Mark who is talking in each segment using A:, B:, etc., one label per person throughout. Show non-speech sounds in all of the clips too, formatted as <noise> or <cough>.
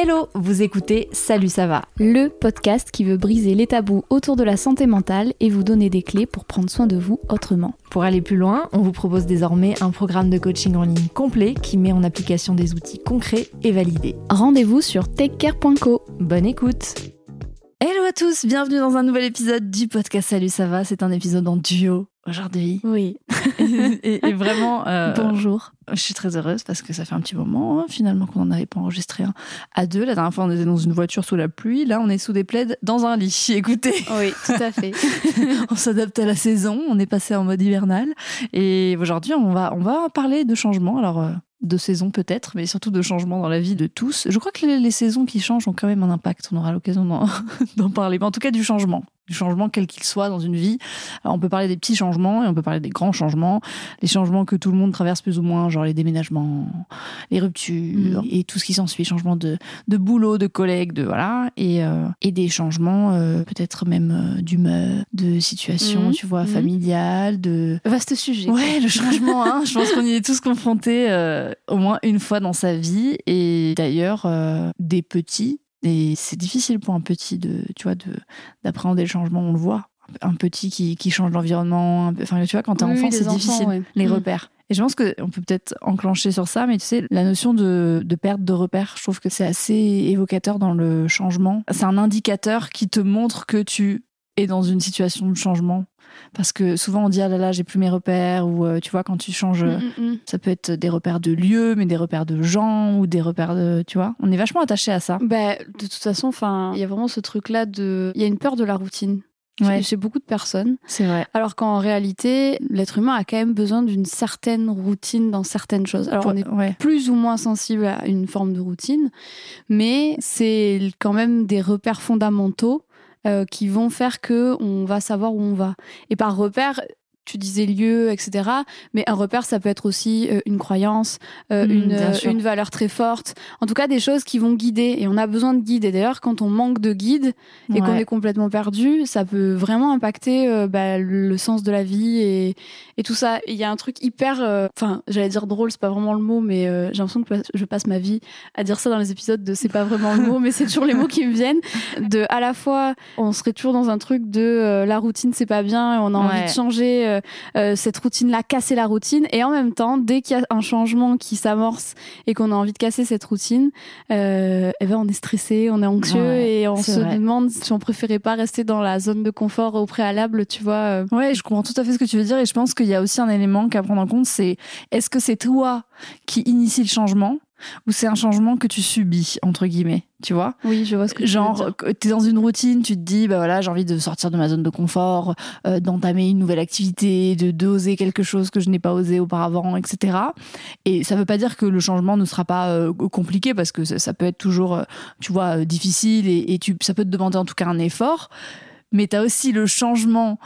A: Hello, vous écoutez Salut ça va, le podcast qui veut briser les tabous autour de la santé mentale et vous donner des clés pour prendre soin de vous autrement. Pour aller plus loin, on vous propose désormais un programme de coaching en ligne complet qui met en application des outils concrets et validés. Rendez-vous sur takecare.co. Bonne écoute Hello à tous, bienvenue dans un nouvel épisode du podcast Salut ça va, c'est un épisode en duo aujourd'hui.
B: Oui. <laughs>
A: et, et vraiment... euh,
B: Bonjour.
A: je suis très heureuse parce que ça fait un petit moment hein, finalement qu'on n'en avait pas enregistré un à deux. La dernière fois, on était dans une voiture sous la pluie. Là, on est sous des plaids dans un lit. <laughs> Écoutez,
B: Oui, tout à fait. <laughs>
A: on s'adapte à la saison. On est passé en mode hivernal. Et aujourd'hui, on va, on va parler de changement. Alors, euh, de saison peut-être, mais surtout de changement dans la vie de tous. Je crois que les, les saisons qui changent ont quand même un impact. On aura l'occasion d'en d'en parler. Mais en tout cas, du changement. Du changement quel qu'il soit dans une vie. Alors, on peut parler des petits changements et on peut parler des grands changements. Les changements que tout le monde traverse plus ou moins, genre les déménagements, les ruptures
B: Mhm.
A: et tout ce qui s'ensuit, changements de, de boulot, de collègues, de voilà, et, euh, et des changements euh, peut-être même euh, d'humeur, de situation,
B: Mhm.
A: tu vois,
B: Mhm.
A: familiale, de
B: Vaste sujet.
A: Ouais, le changement, hein. je pense qu'on y est tous confrontés euh, au moins une fois dans sa vie. Et d'ailleurs, euh, des petits, et c'est difficile pour un petit de, tu vois, de d'appréhender le changement, on le voit. Un petit qui, qui change d'environnement, peu- enfin, tu vois, quand t'es
B: Oui,
A: enfant,
B: oui,
A: c'est difficile,
B: ouais.
A: les
B: Mm.
A: repères. Et je pense qu'on peut peut-être enclencher sur ça, mais tu sais, la notion de, de perte de repères, je trouve que c'est assez évocateur dans le changement. C'est un indicateur qui te montre que tu es dans une situation de changement. Parce que souvent on dit ah là là j'ai plus mes repères ou euh, tu vois quand tu changes euh,
B: Mm, mm, mm.
A: ça peut être des repères de lieux mais des repères de gens ou des repères de tu vois on est vachement attaché à ça
B: Bah, de toute façon, enfin, il y a vraiment ce truc-là de, il y a une peur de la routine
A: Ouais.
B: chez, beaucoup de personnes.
A: c'est vrai
B: Alors qu'en réalité, l'être humain a quand même besoin d'une certaine routine dans certaines choses. Alors on est
A: ouais
B: plus ou moins sensible à une forme de routine, mais c'est quand même des repères fondamentaux qui vont faire que on va savoir où on va. Et par repère, tu disais lieu, etc. Mais un repère, ça peut être aussi euh, une croyance, euh,
A: Mm,
B: une, euh, une valeur très forte. En tout cas, des choses qui vont guider. Et on a besoin de guides. Et d'ailleurs, quand on manque de guide et qu'on est complètement perdu, ça peut vraiment impacter bah, le sens de la vie et, et tout ça. Il y a un truc hyper, enfin, j'allais dire drôle, c'est pas vraiment le mot, mais j'ai l'impression que je passe ma vie à dire ça dans les épisodes de c'est pas vraiment le mot, mais c'est toujours les mots qui me viennent. De à la fois, on serait toujours dans un truc de la routine c'est pas bien et on a envie de changer euh, euh, cette routine-là, casser la routine. Et en même temps, dès qu'il y a un changement qui s'amorce et qu'on a envie de casser cette routine, euh, eh ben on est stressé, on est anxieux
A: Ouais,
B: et on se
A: vrai.
B: demande si on préférait pas rester dans la zone de confort au préalable, tu vois. euh.
A: Ouais, je comprends tout à fait ce que tu veux dire et je pense qu'il y a aussi un élément qu'à prendre en compte, c'est est-ce que c'est toi qui initie le changement ou c'est un changement que tu subis entre guillemets, tu vois?
B: Oui, je vois ce que tu
A: Genre, que t'es dans une routine, tu te dis, bah voilà, j'ai envie de sortir de ma zone de confort, euh, d'entamer une nouvelle activité, de d'oser quelque chose que je n'ai pas osé auparavant, etc. Et ça veut pas dire que le changement ne sera pas euh, compliqué parce que ça, ça peut être toujours, euh, tu vois, difficile et, et tu, ça peut te demander en tout cas un effort. Mais t'as aussi le changement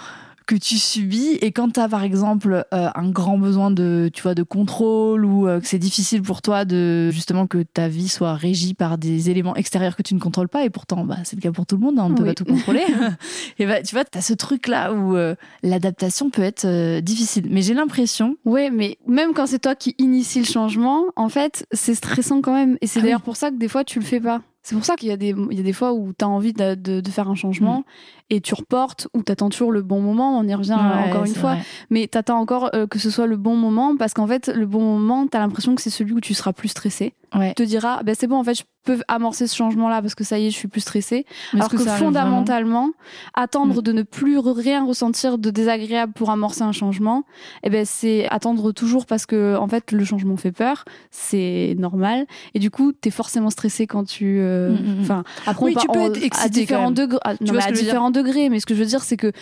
A: que tu subis et quand t'as par exemple euh, un grand besoin de tu vois de contrôle ou euh, que c'est difficile pour toi de justement que ta vie soit régie par des éléments extérieurs que tu ne contrôles pas et pourtant bah, c'est le cas pour tout le monde hein, on ne peut pas tout contrôler <laughs> <laughs> et bah tu vois t'as ce truc là où euh, l'adaptation peut être difficile mais j'ai l'impression
B: Ouais, mais même quand c'est toi qui initie le changement, en fait, c'est stressant quand même. Et c'est
A: Ah oui.
B: d'ailleurs pour ça que des fois, tu le fais pas. C'est pour ça qu'il y, a des- il y a des fois où tu as envie de, de- de faire un changement
A: Mm.
B: Et tu reportes ou tu attends toujours le bon moment. On y revient
A: Ouais,
B: encore une fois.
A: vrai.
B: Mais tu attends encore euh, que ce soit le bon moment parce qu'en fait, le bon moment, tu as l'impression que c'est celui où tu seras plus stressé.
A: ouais
B: Tu te diras, ben c'est bon, en fait, je peux amorcer ce changement-là parce que ça y est, je suis plus stressée.
A: Mais
B: Alors que, fondamentalement, attendre
A: Mm.
B: de ne plus rien ressentir de désagréable pour amorcer un changement, eh ben c'est attendre toujours parce que en fait le changement fait peur, c'est normal et du coup t'es forcément stressé quand tu, euh,
A: Mm, mm,
B: enfin après
A: Oui,
B: on
A: tu peux être
B: à
A: excité
B: différents
A: quand même.
B: degrés, à, non, à différents degrés, mais ce que je veux dire c'est que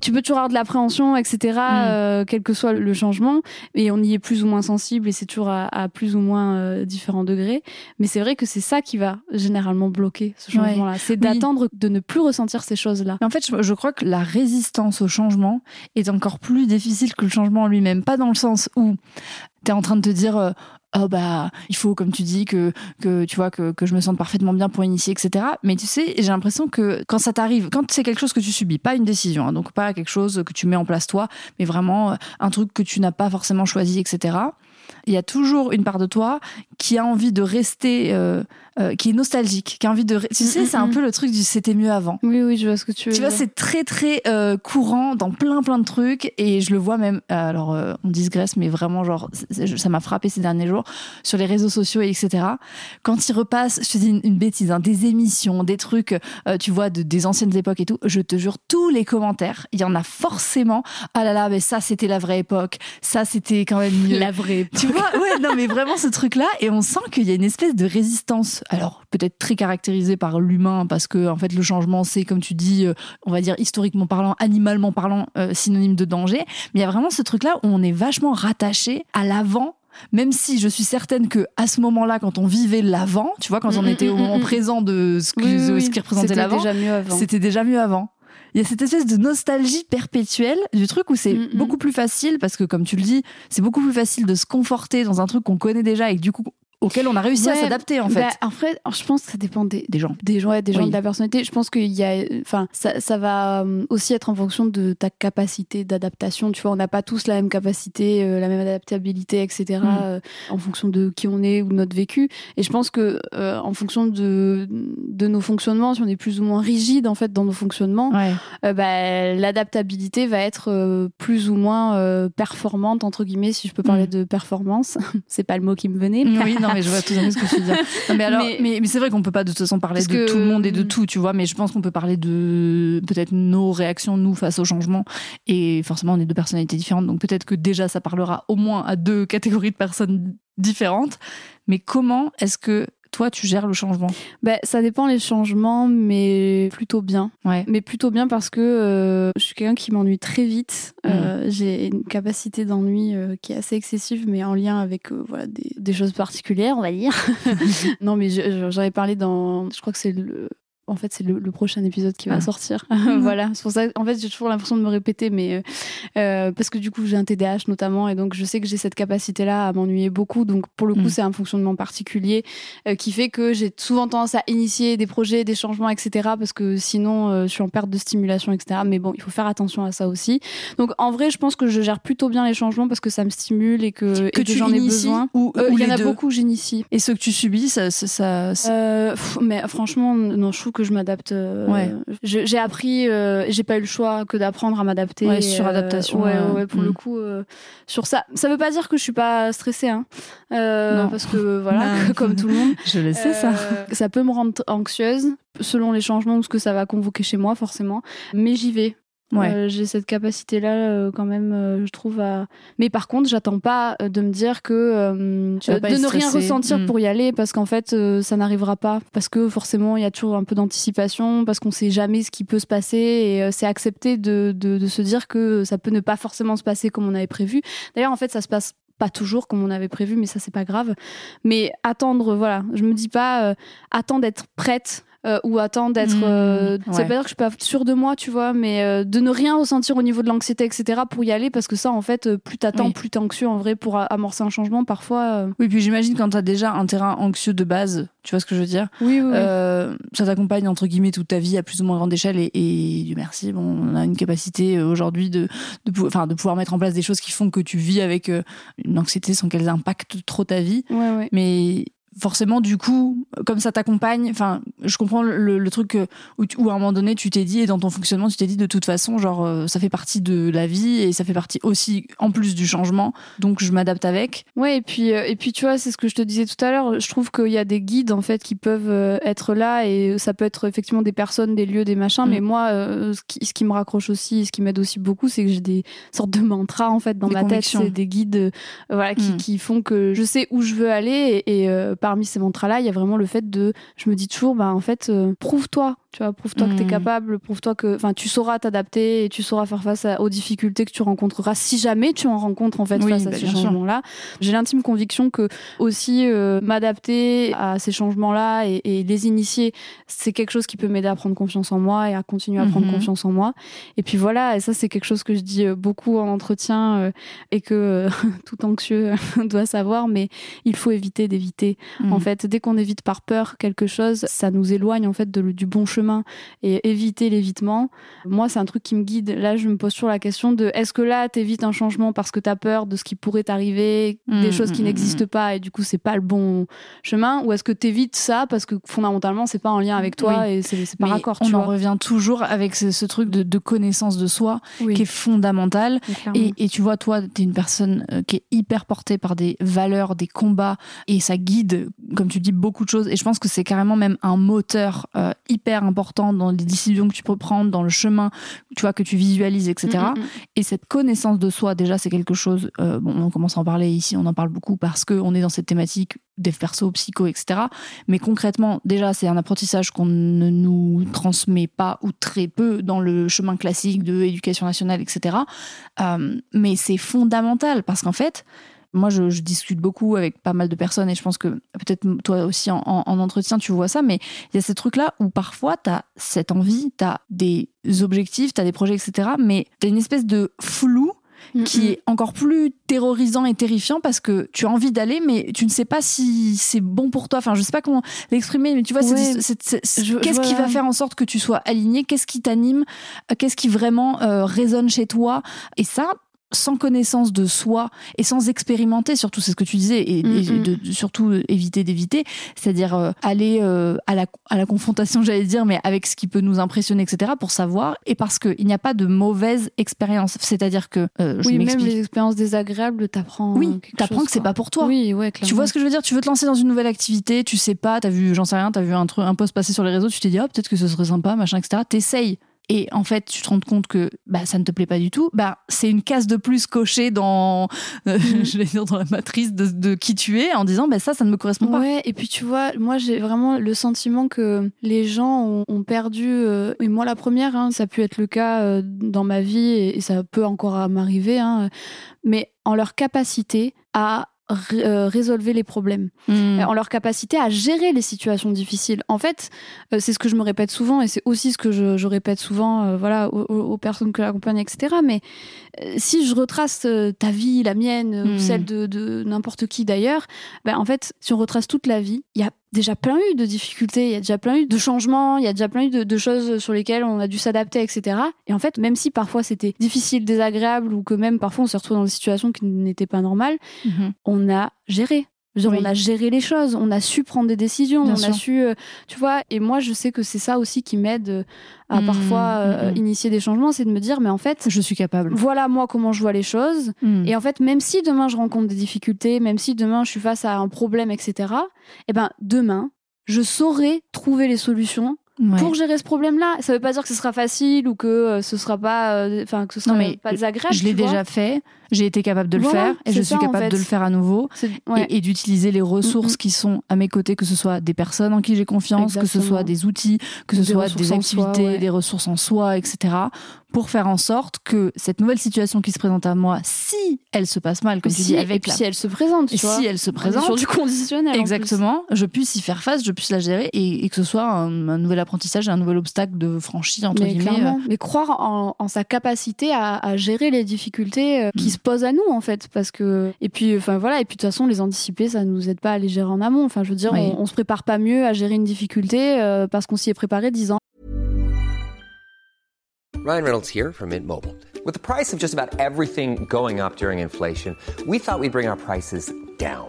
B: tu peux toujours avoir de l'appréhension, etc.
A: Mm.
B: euh, quel que soit le changement et on y est plus ou moins sensible et c'est toujours à, à plus ou moins euh, différents degrés. Mais c'est vrai que c'est ça qui va généralement bloquer ce
A: Ouais.
B: changement-là, c'est d'attendre de ne plus ressentir ces choses-là.
A: En fait, je, je crois que la résistance au changement est encore plus difficile que le changement en lui-même. Pas dans le sens où tu es en train de te dire. Oh bah, il faut, comme tu dis, que, que tu vois que, que je me sente parfaitement bien pour initier, etc. Mais tu sais, j'ai l'impression que quand ça t'arrive, quand c'est quelque chose que tu subis, pas une décision, hein, donc pas quelque chose que tu mets en place toi, mais vraiment euh, un truc que tu n'as pas forcément choisi, etc. Il y a toujours une part de toi qui a envie de rester, euh, euh, qui est nostalgique, qui a envie de. Tu sais,
B: Mm,
A: c'est
B: mm,
A: un
B: mm.
A: peu le truc du c'était mieux avant.
B: Oui, oui, je vois ce que tu veux
A: Tu vois, c'est très très euh, courant dans plein plein de trucs et je le vois même. alors, on digresse, mais vraiment genre, ça m'a frappé ces derniers jours sur les réseaux sociaux et etc. Quand ils repassent, je te dis une, une bêtise, hein, des émissions, des trucs, tu vois, de, des anciennes époques et tout. Je te jure, tous les commentaires, il y en a forcément. Ah là là, mais ça c'était la vraie époque. Ça c'était quand même mieux.
B: la vraie.
A: Tu vois, ouais, non, mais vraiment ce truc-là, et on sent qu'il y a une espèce de résistance. Alors, peut-être très caractérisée par l'humain, parce que, en fait, le changement, c'est, comme tu dis, euh, on va dire historiquement parlant, animalement parlant, euh, synonyme de danger. Mais il y a vraiment ce truc-là où on est vachement rattaché à l'avant. Même si je suis certaine que à ce moment-là, quand on vivait l'avant, tu vois, quand on
B: Mm, mm,
A: était au
B: mm,
A: moment présent de ce, que-
B: Oui, oui, oui.
A: ce qui représentait l'avant, c'était déjà mieux avant. Il y a cette espèce de nostalgie perpétuelle du truc où c'est
B: Mm,
A: beaucoup plus facile parce que comme tu le dis, c'est beaucoup plus facile de se conforter dans un truc qu'on connaît déjà et que, du coup auquel on a réussi à s'adapter en fait.
B: Bah, en fait, je pense que ça dépend des,
A: Des gens.
B: des gens, ouais, des gens
A: Oui.
B: de la personnalité. Je pense qu'il y a, enfin, ça, ça va euh, aussi être en fonction de ta capacité d'adaptation. Tu vois, on n'a pas tous la même capacité, euh, la même adaptabilité, etc.
A: Mm.
B: euh, en fonction de qui on est ou de notre vécu. Et je pense que euh, en fonction de de nos fonctionnements, si on est plus ou moins rigide en fait dans nos fonctionnements,
A: Ouais.
B: bah, l'adaptabilité va être plus ou moins performante entre guillemets, si je peux parler
A: Mm.
B: de performance. <laughs> C'est pas le mot qui me venait.
A: Oui, non, mais je vois tout à fait ce que tu veux dire. Non, mais alors, <laughs>
B: Mais-
A: mais, mais c'est vrai qu'on peut pas de toute façon parler de
B: que-
A: tout le monde et de tout, tu vois. Mais je pense qu'on peut parler de peut-être nos réactions nous face au changement. Et forcément, on est deux personnalités différentes, donc peut-être que déjà ça parlera au moins à deux catégories de personnes différentes. Mais comment est-ce que toi tu gères le changement
B: Ben, ça dépend les changements, mais plutôt bien.
A: Ouais.
B: Mais plutôt bien parce que euh, je suis quelqu'un qui m'ennuie très vite. Euh, J'ai une capacité d'ennui euh, qui est assez excessive, mais en lien avec voilà, des, des choses particulières, on va dire. <laughs> <laughs> non, mais je- je- j'en ai parlé dans. Je crois que c'est le. En fait, c'est le, le prochain épisode qui va
A: Ah.
B: sortir. <laughs> <laughs> voilà, c'est pour ça. En fait, j'ai toujours l'impression de me répéter, mais euh, euh, parce que du coup, j'ai un TDAH notamment, et donc je sais que j'ai cette capacité-là à m'ennuyer beaucoup. Donc, pour le coup,
A: Mm.
B: c'est un fonctionnement particulier euh, qui fait que j'ai souvent tendance à initier des projets, des changements, etc. Parce que sinon, euh, je suis en perte de stimulation, etc. Mais bon, il faut faire attention à ça aussi. Donc, en vrai, je pense que je gère plutôt bien les changements parce que ça me stimule et que, j'en ai besoin.
A: ou,
B: Il y en a
A: deux
B: beaucoup que j'initie.
A: Et ceux que tu subis, ça, ça, ça-
B: pff, mais franchement, non, je trouve que je m'adapte. euh,
A: Ouais.
B: J'ai appris, euh, j'ai pas eu le choix que d'apprendre à m'adapter.
A: Ouais,
B: euh,
A: suradaptation,
B: ouais,
A: euh,
B: ouais, pour le coup, euh, sur ça. Ça veut pas dire que je suis pas stressée, hein. Euh,
A: Non.
B: parce que voilà, <laughs> comme tout le monde.
A: je le sais ça.
B: Euh, ça peut me rendre anxieuse selon les changements ou ce que ça va convoquer chez moi, forcément. Mais j'y vais.
A: Ouais.
B: Euh, j'ai cette capacité-là euh, quand même, euh, je trouve. À... Mais par contre, j'attends pas de me dire que
A: Tu vas pas
B: de ne rien ressentir
A: Mm.
B: pour y aller, parce qu'en fait, ça n'arrivera pas. Parce que forcément, il y a toujours un peu d'anticipation, parce qu'on sait jamais ce qui peut se passer, et c'est accepter de, de, de se dire que ça peut ne pas forcément se passer comme on avait prévu. D'ailleurs, en fait, ça se passe pas toujours comme on avait prévu, mais ça c'est pas grave. Mais attendre, voilà, je me dis pas euh, attends d'être prête. Euh, ou attendre d'être.
A: Mmh,
B: euh, Ça
A: ouais.
B: veut pas dire que je suis pas sûre de moi, tu vois, mais euh, de ne rien ressentir au niveau de l'anxiété, etc. pour y aller, parce que ça, en fait, euh, plus t'attends,
A: Oui.
B: plus t'es anxieux en vrai pour a- amorcer un changement. Parfois, euh,
A: Oui, puis j'imagine quand t'as déjà un terrain anxieux de base, tu vois ce que je veux dire?
B: Oui, oui, oui.
A: Ça t'accompagne entre guillemets toute ta vie à plus ou moins grande échelle et, et merci, bon, on a une capacité aujourd'hui de, de, pou- de pouvoir mettre en place des choses qui font que tu vis avec une anxiété sans qu'elles impactent trop ta vie.
B: Ouais, ouais.
A: Mais forcément, du coup, comme ça t'accompagne, enfin, je comprends le, le truc où, où, à un moment donné, tu t'es dit, et dans ton fonctionnement, tu t'es dit, de toute façon, genre, euh, ça fait partie de la vie et ça fait partie aussi, en plus du changement, donc je m'adapte avec.
B: Ouais, et puis, euh, et puis tu vois, c'est ce que je te disais tout à l'heure, je trouve qu'il y a des guides, en fait, qui peuvent euh, être là et ça peut être effectivement des personnes, des lieux, des machins, mm. mais moi, ce qui, ce, qui, me raccroche aussi, ce qui m'aide aussi beaucoup, c'est que j'ai des sortes de mantras, en fait, dans ma tête, c'est des guides, voilà, qui, mm. qui, font que je sais où je veux aller et, et parmi ces mantras-là, il y a vraiment le fait de, je me dis toujours, bah en fait, euh, prouve-toi, tu vois, prouve-toi que tu es hmm. capable, prouve-toi que, enfin, tu sauras t'adapter et tu sauras faire face aux difficultés que tu rencontreras si jamais tu en rencontres en fait face à bah, ces changements-là. J'ai l'intime conviction que aussi euh, m'adapter à ces changements-là et, les initier, c'est quelque chose qui peut m'aider à prendre confiance en moi et à continuer à prendre mhm. confiance en moi. Et puis voilà, et ça c'est quelque chose que je dis euh, beaucoup en entretien euh, et que <laughs> tout anxieux <laughs> doit savoir, mais il faut éviter d'éviter. En mhm. fait, dès qu'on évite par peur quelque chose, ça nous éloigne en fait de, du bon chemin et éviter l'évitement. Moi, c'est un truc qui me guide. Là, je me pose toujours la question de est-ce que là, t'évites un changement parce que t'as peur de ce qui pourrait t'arriver, des mmh, choses qui mmh, n'existent mmh. pas et du coup, c'est pas le bon chemin? Ou est-ce que t'évites ça parce que fondamentalement, c'est pas en lien avec toi et c'est pas raccord.
A: On en revient toujours avec ce, truc de, connaissance de soi qui est fondamental. Et, et, tu vois, toi, t'es une personne euh, qui est hyper portée par des valeurs, des combats et ça guide, comme tu dis, beaucoup de choses. Et je pense que c'est carrément même un moteur euh, hyper important dans les décisions que tu peux prendre, dans le chemin, tu vois, que tu visualises, etc. Mm, mm, mm. Et cette connaissance de soi, déjà, c'est quelque chose. Euh, bon, on commence à en parler ici, on en parle beaucoup parce qu'on est dans cette thématique des perso, psycho, etc. Mais concrètement, déjà, c'est un apprentissage qu'on ne nous transmet pas ou très peu dans le chemin classique de l'éducation nationale, etc. Euh, mais c'est fondamental parce qu'en fait, moi, je, discute beaucoup avec pas mal de personnes et je pense que peut-être toi aussi en, entretien, tu vois ça, mais il y a ce truc-là où parfois tu as cette envie, tu as des objectifs, tu as des projets, etc. Mais tu as une espèce de flou qui est encore plus terrorisant et terrifiant parce que tu as envie d'aller, mais tu ne sais pas si c'est bon pour toi. Enfin, je sais pas comment l'exprimer, mais tu vois, qu'est-ce qui va faire en sorte que tu sois aligné? Qu'est-ce qui t'anime? Qu'est-ce qui vraiment euh, résonne chez toi? Et ça, sans connaissance de soi et sans expérimenter, surtout c'est ce que tu disais, et, de, surtout éviter d'éviter, c'est-à-dire euh, aller euh, à, la, à la confrontation, <laughs> j'allais dire, mais avec ce qui peut nous impressionner, etc., pour savoir, et parce qu'il n'y a pas de mauvaise expérience. C'est-à-dire que...
B: Euh, oui, même les expériences désagréables, t'apprends
A: Oui, t'apprends que c'est pas pour toi.
B: Oui, ouais,
A: Tu vois ce que je veux dire? Tu veux te lancer dans une nouvelle activité, tu sais pas, t'as vu, j'en sais rien, t'as vu un, truc, un post passer sur les réseaux, tu t'es dit, oh, peut-être que ce serait sympa, machin, etc. T'essayes et en fait tu te rends compte que bah ça ne te plaît pas du tout, bah c'est une case de plus cochée dans euh, <laughs> mhm. je vais dire dans la matrice de, de, qui tu es en disant bah ça ça ne me correspond pas.
B: Ouais, et puis tu vois, moi j'ai vraiment le sentiment que les gens ont, perdu euh, et moi la première hein, ça a pu être le cas euh, dans ma vie et, ça peut encore m'arriver hein, mais en leur capacité à euh, résolver les problèmes, hmm. euh, en leur capacité à gérer les situations difficiles. En fait, euh, c'est ce que je me répète souvent et c'est aussi ce que je, répète souvent voilà, aux, personnes que j'accompagne, etc. Mais si je retrace ta vie, la mienne, ou hmm. celle de, n'importe qui d'ailleurs, ben, en fait, si on retrace toute la vie, il y a déjà plein eu de difficultés, il y a déjà plein eu de changements, il y a déjà plein eu de, choses sur lesquelles on a dû s'adapter, etc. Et en fait, même si parfois c'était difficile, désagréable, ou que même parfois on s'est retrouvé dans des situations qui n'étaient pas normales, mhm. on a géré. On a géré les choses, on a su prendre des décisions, on a su, euh, tu vois. Et moi, je sais que c'est ça aussi qui m'aide euh, à mmh, parfois euh, mmh, mmh. initier des changements, c'est de me dire, mais en fait,
A: je suis capable.
B: Voilà moi comment je vois les choses. Et en fait, même si demain je rencontre des difficultés, même si demain je suis face à un problème, etc. Eh ben demain, je saurai trouver les solutions pour gérer ce problème-là. Ça veut pas dire que ce sera facile ou que ce sera pas, enfin que ce sera pas désagréable.
A: Je l'ai déjà fait j'ai été capable de le faire et je suis capable de le faire à nouveau et, d'utiliser les ressources qui sont à mes côtés, que ce soit des personnes en qui j'ai confiance, que ce soit des outils, que ce soit des activités, des ressources en soi, etc. pour faire en sorte que cette nouvelle situation qui se présente à moi, si elle se passe mal, comme tu dis, avec
B: si elle se présente, tu
A: si elle se présente,
B: sur du conditionnel,
A: exactement, je puisse y faire face, je puisse la gérer et, que ce soit un, nouvel apprentissage, un nouvel obstacle de franchi entre
B: mais
A: guillemets. Euh.
B: Mais croire en, sa capacité à, gérer les difficultés euh, qui mm. se pose à nous en fait parce que et puis enfin voilà et puis de toute façon les anticiper ça nous aide pas à les gérer en amont. Enfin je veux dire on, se prépare pas mieux à gérer une difficulté euh, parce qu'on s'y est préparé 10 ans.
C: Ryan Reynolds here from Mint Mobile. With the price of just about everything going up during inflation we thought we'd bring our prices down.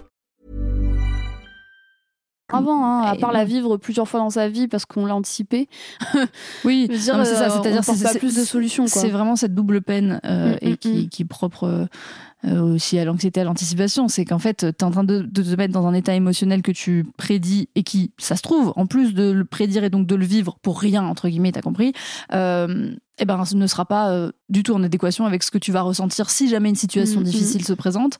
B: Avant, hein, à
A: Et
B: part la vivre plusieurs fois dans sa vie parce qu'on l'a anticipé. <laughs>
A: Oui, c'est ça,
B: euh,
A: c'est-à-dire c'est-
B: pas plus de solutions.
A: C'est vraiment cette double peine euh,
B: Mm,
A: et
B: mm,
A: qui,
B: mm.
A: qui est propre euh, aussi à l'anxiété, à l'anticipation. C'est qu'en fait, tu es en train de, de te mettre dans un état émotionnel que tu prédis et qui, ça se trouve, en plus de le prédire et donc de le vivre pour rien, entre guillemets, t'as compris, euh, eh ben, ce ne sera pas du tout en adéquation avec ce que tu vas ressentir si jamais une situation difficile se présente.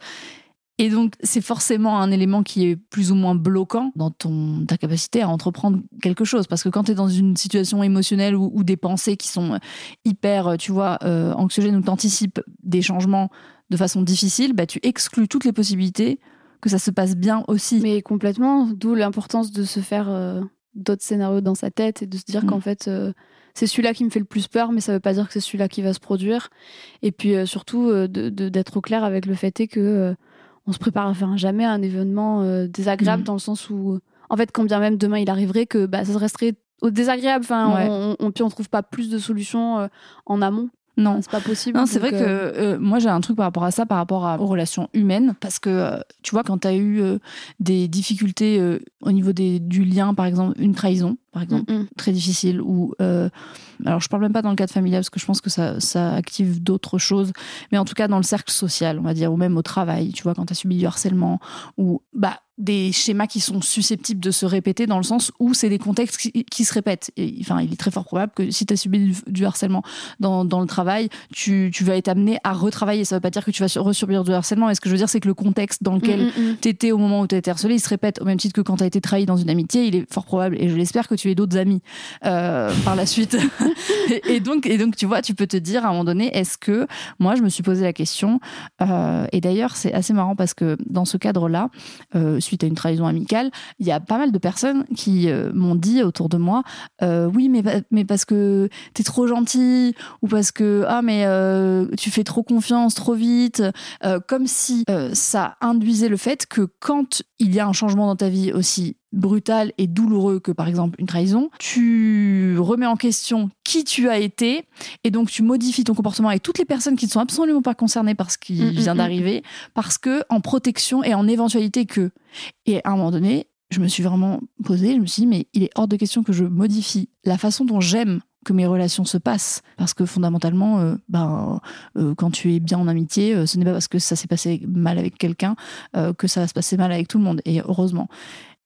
A: Et donc, c'est forcément un élément qui est plus ou moins bloquant dans ton, ta capacité à entreprendre quelque chose. Parce que quand tu es dans une situation émotionnelle ou, ou des pensées qui sont hyper, euh, tu vois, euh, anxiogènes ou t'anticipes des changements de façon difficile, bah, tu exclus toutes les possibilités que ça se passe bien aussi.
B: Mais complètement, d'où l'importance de se faire euh, d'autres scénarios dans sa tête et de se dire
A: Mm.
B: qu'en fait, euh, c'est celui-là qui me fait le plus peur, mais ça veut pas dire que c'est celui-là qui va se produire. Et puis euh, surtout, euh, d'être au clair avec le fait est que euh, on se prépare enfin, jamais à un événement euh, désagréable
A: Mm.
B: dans le sens où, en fait, quand bien même demain il arriverait, que bah, ça resterait au désagréable. Enfin,
A: Ouais.
B: on, on, puis on trouve pas plus de solutions euh, en amont.
A: non.
B: C'est pas possible.
A: Non, c'est vrai que
B: euh,
A: moi j'ai un truc par rapport à ça, par rapport à- aux relations humaines, parce que euh, tu vois, quand tu as eu des difficultés au niveau des, du lien, par exemple, une trahison, par exemple,
B: mm, mm.
A: très difficile, ou euh, alors je parle même pas dans le cadre familial, parce que je pense que ça, ça active d'autres choses, mais en tout cas dans le cercle social, on va dire, ou même au travail, tu vois, quand tu as subi du harcèlement, ou bah, des schémas qui sont susceptibles de se répéter dans le sens où c'est des contextes qui, qui se répètent. Et, enfin, il est très fort probable que si tu as subi du, du harcèlement dans, dans le travail, tu, tu vas être amené à retravailler. Ça veut pas dire que tu vas resubir du harcèlement, mais ce que je veux dire, c'est que le contexte dans lequel
B: Mm, mm.
A: t'étais au moment où tu été harcelé, il se répète au même titre que quand tu as été trahi dans une amitié. Il est fort probable, et je l'espère, que tu aies d'autres amis euh, par la suite. <laughs> et, donc, et donc, tu vois, tu peux te dire à un moment donné, est-ce que moi, je me suis posé la question, euh, et d'ailleurs, c'est assez marrant parce que dans ce cadre-là, euh, suite à une trahison amicale, il y a pas mal de personnes qui m'ont dit autour de moi, oui, mais, mais parce que t'es trop gentil, ou parce que ah mais tu fais trop confiance trop vite, comme si ça induisait le fait que quand il y a un changement dans ta vie aussi brutal et douloureux que par exemple une trahison, tu remets en question qui tu as été et donc tu modifies ton comportement avec toutes les personnes qui ne sont absolument pas concernées par ce qui
B: Mm, mm,
A: vient
B: mm.
A: d'arriver parce que en protection et en éventualité que et à un moment donné je me suis vraiment posée, je me suis dit, mais il est hors de question que je modifie la façon dont j'aime que mes relations se passent. Parce que fondamentalement, euh, ben, euh, quand tu es bien en amitié, euh, ce n'est pas parce que ça s'est passé mal avec quelqu'un que ça va se passer mal avec tout le monde. Et heureusement.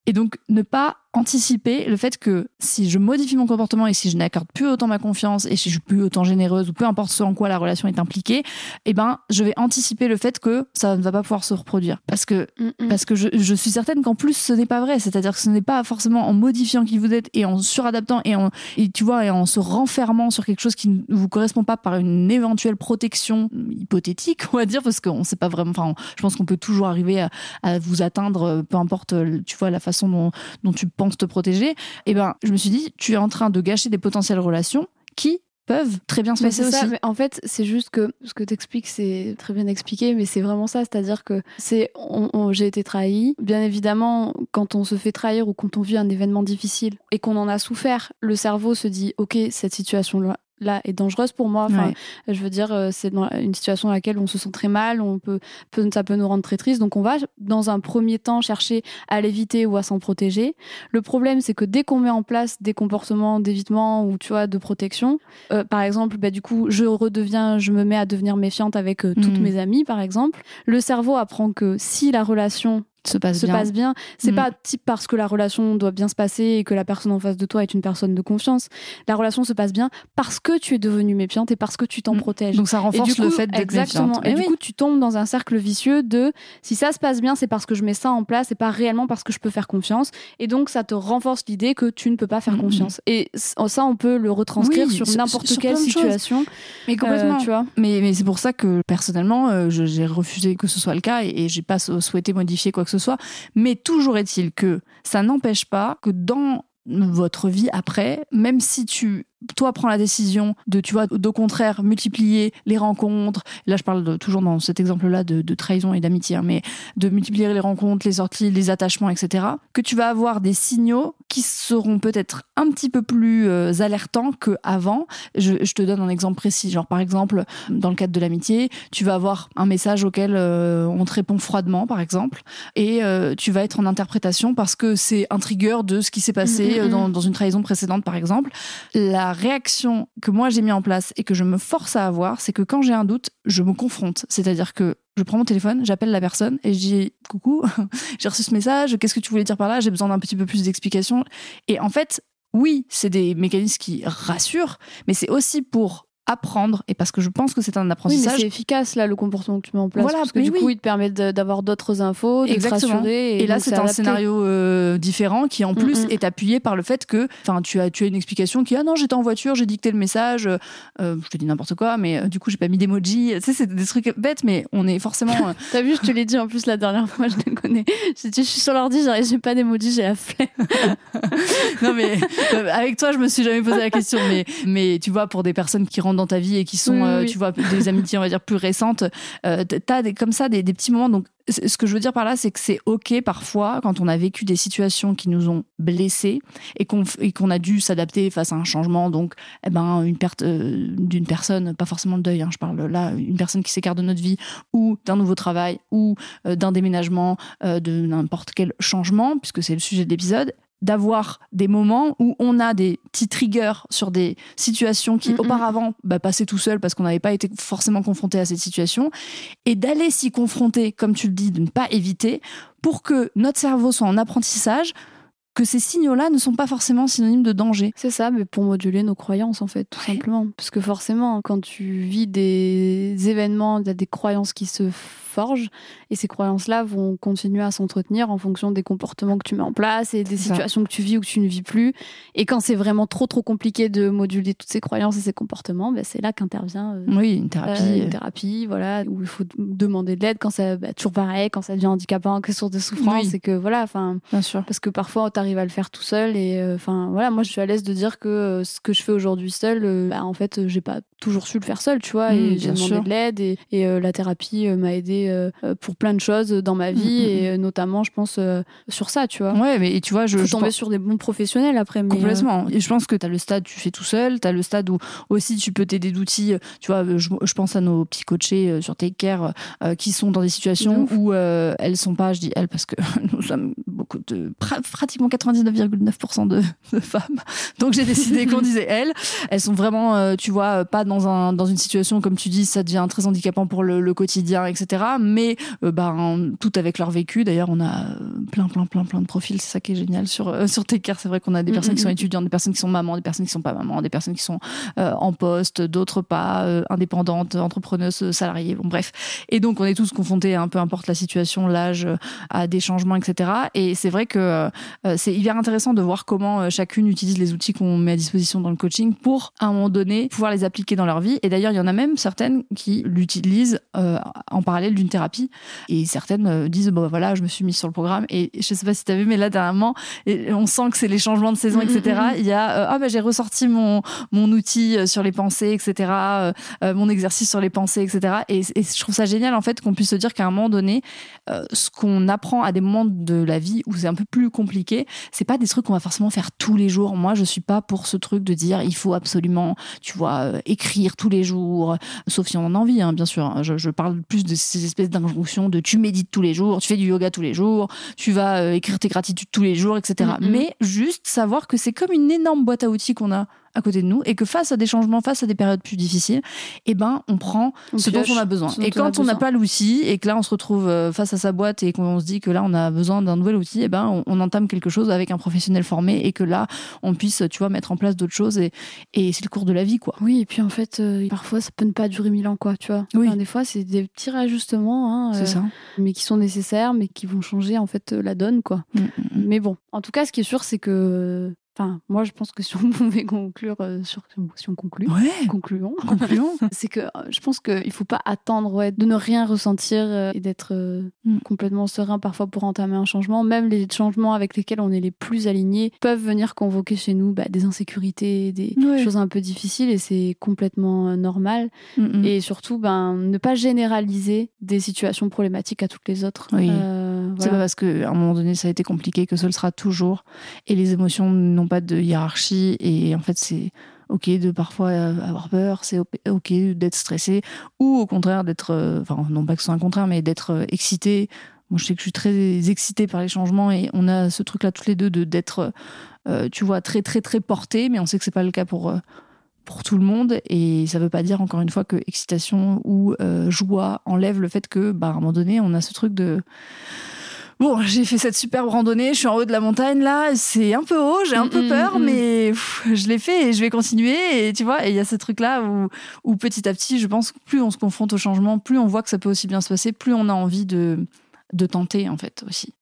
A: Et donc, ne pas anticiper le fait que si je modifie mon comportement et si je n'accorde plus autant ma confiance et si je suis plus autant généreuse ou peu importe ce en quoi la relation est impliquée, eh ben, je vais anticiper le fait que ça ne va pas pouvoir se reproduire. Parce que
B: Mm, mm.
A: parce que je, je suis certaine qu'en plus ce n'est pas vrai, c'est-à-dire que ce n'est pas forcément en modifiant qui vous êtes et en suradaptant et en et tu vois et en se renfermant sur quelque chose qui ne vous correspond pas par une éventuelle protection hypothétique, on va dire, parce qu'on ne sait pas vraiment. Enfin, je pense qu'on peut toujours arriver à, à vous atteindre, peu importe, tu vois, la façon dont, dont tu penses te protéger. Et ben, je me suis dit, tu es en train de gâcher des potentielles relations qui peuvent très bien se passer aussi.
B: ça, mais en fait, c'est juste que ce que tu expliques, c'est très bien expliqué, mais c'est vraiment ça. C'est-à-dire que c'est, j'ai été trahi. Bien évidemment, quand on se fait trahir ou quand on vit un événement difficile et qu'on en a souffert, le cerveau se dit, OK, cette situation-là là est dangereuse pour moi. Enfin,
A: Ouais.
B: je veux dire, euh, c'est dans une situation dans laquelle on se sent très mal, on peut, peut- ça peut nous rendre très triste. Donc, on va, dans un premier temps, chercher à l'éviter ou à s'en protéger. Le problème, c'est que dès qu'on met en place des comportements d'évitement ou, tu vois, de protection, euh, par exemple, bah, du coup, je redeviens, je me mets à devenir méfiante avec euh, toutes
A: Mhm.
B: mes amies, par exemple. Le cerveau apprend que si la relation
A: se passe
B: se
A: bien.
B: passe bien. C'est
A: Mm.
B: pas type parce que la relation doit bien se passer et que la personne en face de toi est une personne de confiance. La relation se passe bien parce que tu es devenue méfiante et parce que tu t'en
A: Mm.
B: protèges.
A: Donc ça
B: Et
A: renforce
B: du
A: le
B: coup,
A: fait d'être
B: exactement.
A: méfiante.
B: Et
A: Eh
B: du
A: oui.
B: coup, tu tombes dans un cercle vicieux de si ça se passe bien, c'est parce que je mets ça en place et pas réellement parce que je peux faire confiance. Et donc, ça te renforce l'idée que tu ne peux pas faire
A: Mm,
B: confiance. Et c- ça, on peut le retranscrire
A: Oui,
B: sur
A: sur-
B: n'importe
A: sur
B: quelle situation.
A: Mais complètement.
B: Euh, tu vois.
A: Mais, mais c'est pour ça que personnellement, euh, j'ai refusé que ce soit le cas et, et j'ai pas sou- souhaité modifier quoi que ce soit. Mais toujours est-il que ça n'empêche pas que dans votre vie après, même si tu toi prends la décision de, tu vois, d'au contraire multiplier les rencontres. Là, je parle de- toujours dans cet exemple-là de, de trahison et d'amitié, hein, mais de multiplier les rencontres, les sorties, les attachements, etc. Que tu vas avoir des signaux qui seront peut-être un petit peu plus euh, alertants qu'avant. Je, je te donne un exemple précis. Genre, par exemple, dans le cadre de l'amitié, tu vas avoir un message auquel euh, on te répond froidement, par exemple, et euh, tu vas être en interprétation parce que c'est un trigger de ce qui s'est passé
B: Mhm,
A: euh, dans,
B: mhm.
A: dans une trahison précédente, par exemple. La réaction que moi j'ai mis en place et que je me force à avoir, c'est que quand j'ai un doute, je me confronte. C'est-à-dire que je prends mon téléphone, j'appelle la personne et je dis coucou, <laughs> j'ai reçu ce message, qu'est-ce que tu voulais dire par là? J'ai besoin d'un petit peu plus d'explications. Et en fait, oui, c'est des mécanismes qui rassurent, mais c'est aussi pour apprendre et parce que je pense que c'est un
B: Oui,
A: apprentissage.
B: c'est efficace là le comportement que tu mets en place.
A: Voilà,
B: parce que du
A: oui.
B: coup, il te permet d'avoir d'autres infos, de te
A: Exactement.
B: rassurer.
A: Et, là, c'est un scénario euh, différent qui, en plus,
B: Mm, mm.
A: est appuyé par le fait que, enfin, tu as, tu as une explication qui, ah non, j'étais en voiture, j'ai dicté le message, euh, je te dis n'importe quoi, mais euh, du coup, j'ai pas mis d'emoji. Tu sais, c'est des trucs bêtes, mais on est forcément. euh, <laughs>
B: T'as vu, je te l'ai dit en plus la dernière fois, je te connais. J'ai dit, je suis sur l'ordi, j'ai pas d'emoji, j'ai la flemme. <laughs>
A: non, mais euh, avec toi, je me suis jamais posé la question, mais, mais tu vois, pour des personnes qui rentrent dans ta vie et qui sont,
B: Oui,
A: euh,
B: oui.
A: tu vois, des amitiés, on va dire, plus récentes, euh, t'as des, comme ça des, des petits moments. Donc, ce que je veux dire par là, c'est que c'est OK parfois, quand on a vécu des situations qui nous ont blessés et qu'on f- et qu'on a dû s'adapter face à un changement, donc, eh ben, une perte euh, d'une personne, pas forcément le deuil, hein, je parle là, une personne qui s'écarte de notre vie ou d'un nouveau travail ou euh, d'un déménagement, euh, de n'importe quel changement, puisque c'est le sujet de l'épisode, d'avoir des moments où on a des petits triggers sur des situations qui auparavant bah, passaient tout seul parce qu'on n'avait pas été forcément confronté à cette situation et d'aller s'y confronter, comme tu le dis, de ne pas éviter pour que notre cerveau soit en apprentissage que ces signaux-là ne sont pas forcément synonymes de danger.
B: C'est ça, mais pour moduler nos croyances, en fait, tout
A: Ouais.
B: simplement. Parce que forcément, quand tu vis des événements, il y a des croyances qui se forgent, et ces croyances-là vont continuer à s'entretenir en fonction des comportements que tu mets en place et des
A: ça.
B: situations que tu vis ou que tu ne vis plus. Et quand c'est vraiment trop, trop compliqué de moduler toutes ces croyances et ces comportements, ben, c'est là qu'intervient euh,
A: Oui, une
B: euh,
A: thérapie.
B: une thérapie, voilà, où il faut demander de l'aide quand ça, bah, toujours pareil, quand ça devient handicapant, que source de souffrance,
A: Oui.
B: c'est que voilà, enfin,
A: bien sûr.
B: parce que parfois tu arrives à le faire tout seul et euh, enfin voilà, moi je suis à l'aise de dire que euh, ce que je fais aujourd'hui seul, euh, bah, en fait, euh, j'ai pas toujours su le faire seul, tu vois,
A: Mm,
B: et j'ai demandé
A: sûr.
B: de l'aide et, et, euh, la thérapie euh, m'a aidé euh, euh, pour plein de choses dans ma vie
A: Mm, mm,
B: et euh, notamment, je pense sur ça, tu vois.
A: Ouais, mais et tu vois, je,
B: Faut
A: je
B: tomber
A: pense-
B: sur des bons professionnels après, mais
A: Complètement. Et je pense que tu as le stade, tu fais tout seul. Tu as le stade où aussi tu peux t'aider d'outils. Tu vois, je, je pense à nos petits coachés sur Take Care qui sont dans des
B: De
A: situations où elles sont pas, je dis elles parce que <laughs> nous sommes beaucoup de, pra- pratiquement 99,9% de, de femmes. Donc j'ai décidé qu'on <laughs> disait elles. Elles sont vraiment, tu vois, pas dans, un, dans une situation, comme tu dis, ça devient très handicapant pour le, le quotidien, etc. Mais euh, ben, tout avec leur vécu. D'ailleurs, on a euh, plein, plein, plein, plein de profils. C'est ça qui est génial sur, euh, sur C'est vrai qu'on a des
B: Mm,
A: personnes qui sont
B: mm, mm.
A: étudiantes, des personnes qui sont mamans, des personnes qui sont pas mamans, des personnes qui sont euh, en poste, d'autres pas, indépendantes, entrepreneuses, salariées, bon bref. Et donc, on est tous confrontés, hein, peu importe la situation, l'âge, à des changements, etc. Et c'est vrai que c'est hyper intéressant de voir comment chacune utilise les outils qu'on met à disposition dans le coaching pour, à un moment donné, pouvoir les appliquer dans leur vie. Et d'ailleurs, il y en a même certaines qui l'utilisent en parallèle d'une thérapie. Et certaines euh, disent, bon voilà, je me suis mise sur le programme. Et je sais pas si tu as vu, mais là, dernièrement, et on sent que c'est les changements de saison,
B: Mm, mm,
A: etc.
B: mm.
A: Il y a, euh, ah bah j'ai ressorti mon, mon outil euh, sur les pensées, etc. euh, mon exercice sur les pensées, etc. Et, et je trouve ça génial, en fait, qu'on puisse se dire qu'à un moment donné, euh, ce qu'on apprend à des moments de la vie où c'est un peu plus compliqué, c'est pas des trucs qu'on va forcément faire tous les jours. Moi, je suis pas pour ce truc de dire il faut absolument, tu vois, écrire tous les jours, sauf si on en a envie, hein, bien sûr. hein. Je, je parle plus de ces espèces d'injonctions de tu médites tous les jours, tu fais du yoga tous les jours, tu vas euh, écrire tes gratitudes tous les jours, etc.
B: Mhm.
A: Mais juste savoir que c'est comme une énorme boîte à outils qu'on a à côté de nous et que face à des changements, face à des périodes plus difficiles, eh ben, on prend
B: On
A: ce dont on a besoin. Et quand on n'a pas l'outil et que là on se retrouve euh, face à sa boîte et qu'on se dit que là on a besoin d'un nouvel outil, eh ben on, on entame quelque chose avec un professionnel formé et que là on puisse, tu vois, mettre en place d'autres choses et, et c'est le cours de la vie, quoi.
B: Oui, et puis en fait, euh, parfois ça peut ne pas durer mille ans, quoi, tu vois.
A: Oui.
B: Enfin, des fois, c'est des petits réajustements, hein, euh,
A: ça.
B: mais qui sont nécessaires, mais qui vont changer en fait euh, la donne, quoi.
A: Mm, mm, mm.
B: Mais bon, en tout cas, ce qui est sûr, c'est que enfin, moi, je pense que si on <laughs> pouvait conclure euh, sur, si on conclut,
A: Ouais,
B: concluons, <laughs>
A: concluons. <laughs>
B: c'est que euh, je pense qu'il faut pas attendre ouais, de ne rien ressentir euh, et d'être
A: Mm.
B: complètement serein parfois pour entamer un changement. Même les changements avec lesquels on est les plus alignés peuvent venir convoquer chez nous bah, des insécurités, des
A: Ouais.
B: choses un peu difficiles et c'est complètement normal.
A: Mm, mm.
B: Et surtout, ben, ne pas généraliser des situations problématiques à toutes les autres.
A: Oui. C'est pas parce qu'à un moment donné ça a été compliqué que ce le sera toujours. Et les émotions n'ont pas de hiérarchie. Et en fait, c'est ok de parfois euh, avoir peur, c'est ok d'être stressé, ou au contraire d'être, euh, enfin non pas que ce soit un contraire, mais d'être euh, excité. Moi, je sais que je suis très excitée par les changements et on a ce truc-là toutes les deux de d'être, euh, tu vois, très très très portée, mais on sait que c'est pas le cas pour euh, pour tout le monde et ça veut pas dire encore une fois que excitation ou euh, joie enlève le fait que bah à un moment donné on a ce truc de Bon, j'ai fait cette superbe randonnée, je suis en haut de la montagne là, c'est un peu haut, j'ai un
B: Mm,
A: peu
B: mm,
A: peur,
B: mm.
A: mais pff, je l'ai fait et je vais continuer. Et tu vois, il y a ce truc là où, où petit à petit, je pense que plus on se confronte au changement, plus on voit que ça peut aussi bien se passer, plus on a envie de, de tenter en fait aussi.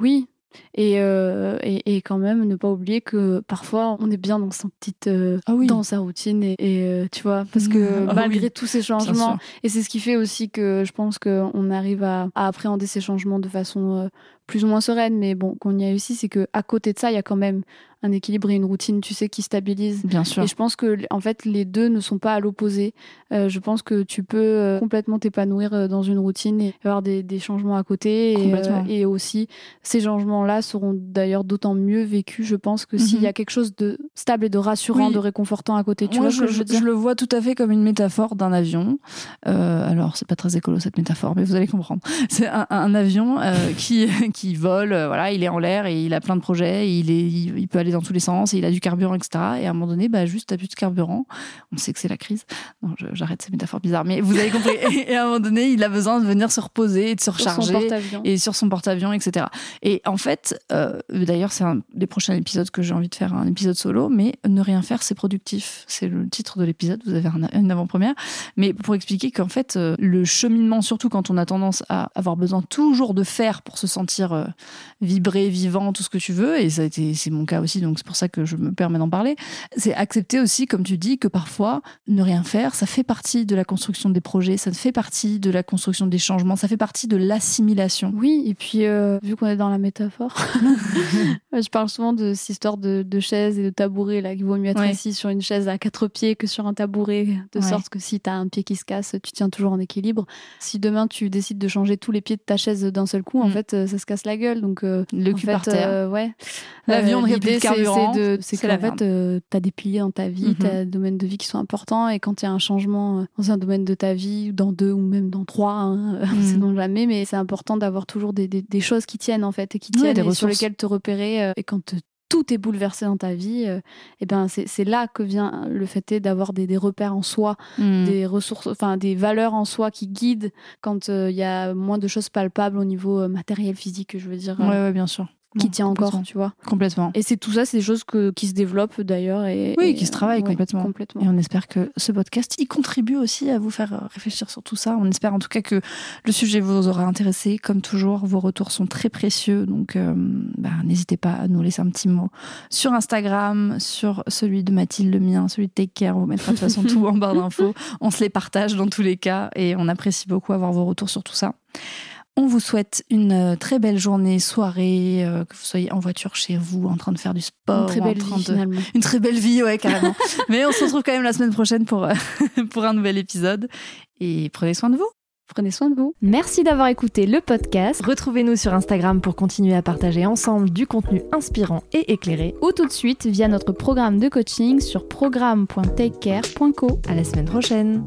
B: Oui. Et, euh, et, et quand même, ne pas oublier que parfois, on est bien dans sa petite, euh,
A: Ah oui.
B: dans sa routine et, et, euh, tu vois, parce que
A: Ah
B: malgré
A: oui.
B: tous ces changements, et c'est ce qui fait aussi que je pense qu'on arrive à, à appréhender ces changements de façon euh, plus ou moins sereine, mais bon, qu'on y a réussi, c'est que à côté de ça, il y a quand même un équilibre et une routine, tu sais, qui stabilise.
A: Bien sûr.
B: Et je pense que en fait les deux ne sont pas à l'opposé. Euh, je pense que tu peux euh, complètement t'épanouir euh, dans une routine et avoir des, des changements à côté. Et aussi, ces changements-là seront d'ailleurs d'autant mieux vécus, je pense, que s'il
A: Mhm.
B: y a quelque chose de stable et de rassurant,
A: Oui.
B: de réconfortant à côté. Tu
A: Moi,
B: vois
A: je,
B: que je
A: je- le vois tout à fait comme une métaphore d'un avion. Euh, alors, c'est pas très écolo cette métaphore, mais vous allez comprendre. <laughs> C'est un, un avion euh, qui, <laughs> qui vole, euh, voilà, il est en l'air et il a plein de projets, et il, est, il, il peut aller dans tous les sens, et il a du carburant, etc. Et à un moment donné, bah, juste, t'as plus de carburant. On sait que c'est la crise. Non, j'arrête ces métaphores bizarres, mais vous avez compris. <laughs> et à un moment donné, il a besoin de venir se reposer et de se
B: Sur son
A: recharger et sur son porte-avions, etc. Et en fait, euh, d'ailleurs, c'est un des prochains épisodes que j'ai envie de faire, un épisode solo, mais ne rien faire, c'est productif. C'est le titre de l'épisode, vous avez un- une avant-première. Mais pour expliquer qu'en fait, euh, le cheminement, surtout quand on a tendance à avoir besoin toujours de faire pour se sentir euh, vibré, vivant, tout ce que tu veux, et ça a été, c'est mon cas aussi, donc c'est pour ça que je me permets d'en parler, c'est accepter aussi, comme tu dis, que parfois, ne rien faire, ça fait partie de la construction des projets, ça fait partie de la construction des changements, ça fait partie de l'assimilation.
B: Oui, et puis euh, vu qu'on est dans la métaphore, <laughs> je parle souvent de cette histoire de, de chaise et de tabouret là, qu'il vaut mieux être
A: Ouais.
B: assis sur une chaise à quatre pieds que sur un tabouret, de
A: Ouais.
B: sorte que si tu as un pied qui se casse, tu tiens toujours en équilibre. Si demain tu décides de changer tous les pieds de ta chaise d'un seul coup, en
A: Mm.
B: fait, euh, ça se casse la gueule. Donc, euh,
A: Le
B: en
A: cul
B: fait,
A: par terre.
B: euh, ouais.
A: L'avion
B: Euh,
A: plus de
B: c'est-
A: carburant, la
B: qu'en fait, tu as des piliers dans ta vie,
A: Mhm.
B: tu as des domaines de vie qui sont importants, et quand il y a un changement euh, dans un domaine de ta vie, dans deux ou même dans trois, hein, <laughs>
A: Mhm.
B: c'est dans jamais, mais c'est important d'avoir toujours des, des- des choses qui tiennent en fait, et qui tiennent, et sur lesquelles te repérer. euh, et quand euh, tout est bouleversé dans ta vie, euh, et ben c'est là que vient le fait d'avoir des, des repères en soi,
A: Mm.
B: des ressources, enfin des valeurs en soi qui guident quand euh, il y a moins de choses palpables au niveau matériel, physique, je veux dire,
A: Ouais, ouais, bien sûr.
B: Qui tient encore, tu vois.
A: Complètement.
B: Et c'est tout ça, c'est des choses que, qui se développent d'ailleurs. Et,
A: Oui,
B: et,
A: qui se travaillent complètement.
B: complètement.
A: Et on espère que ce podcast y contribue aussi à vous faire réfléchir sur tout ça. On espère en tout cas que le sujet vous aura intéressé. Comme toujours, vos retours sont très précieux. Donc, euh, bah, n'hésitez pas à nous laisser un petit mot sur Instagram, sur celui de Mathilde, le mien, celui de Take Care. On vous mettra de toute façon tout en barre d'infos. <laughs> On se les partage dans tous les cas et on apprécie beaucoup avoir vos retours sur tout ça. On vous souhaite une euh, très belle journée, soirée, euh, que vous soyez en voiture chez vous, en train de faire du sport.
B: Une très
A: en
B: belle
A: train
B: vie
A: de-
B: finalement. <laughs>
A: une très belle vie, ouais, carrément. <laughs> Mais on se retrouve quand même la semaine prochaine pour, euh, <laughs> pour un nouvel épisode. Et prenez soin de vous.
B: Prenez soin de vous.
D: Merci d'avoir écouté le podcast. Retrouvez-nous sur Instagram pour continuer à partager ensemble du contenu inspirant et éclairé.
B: Ou tout de suite via notre programme de coaching sur programme.takecare.co.
D: À la semaine prochaine.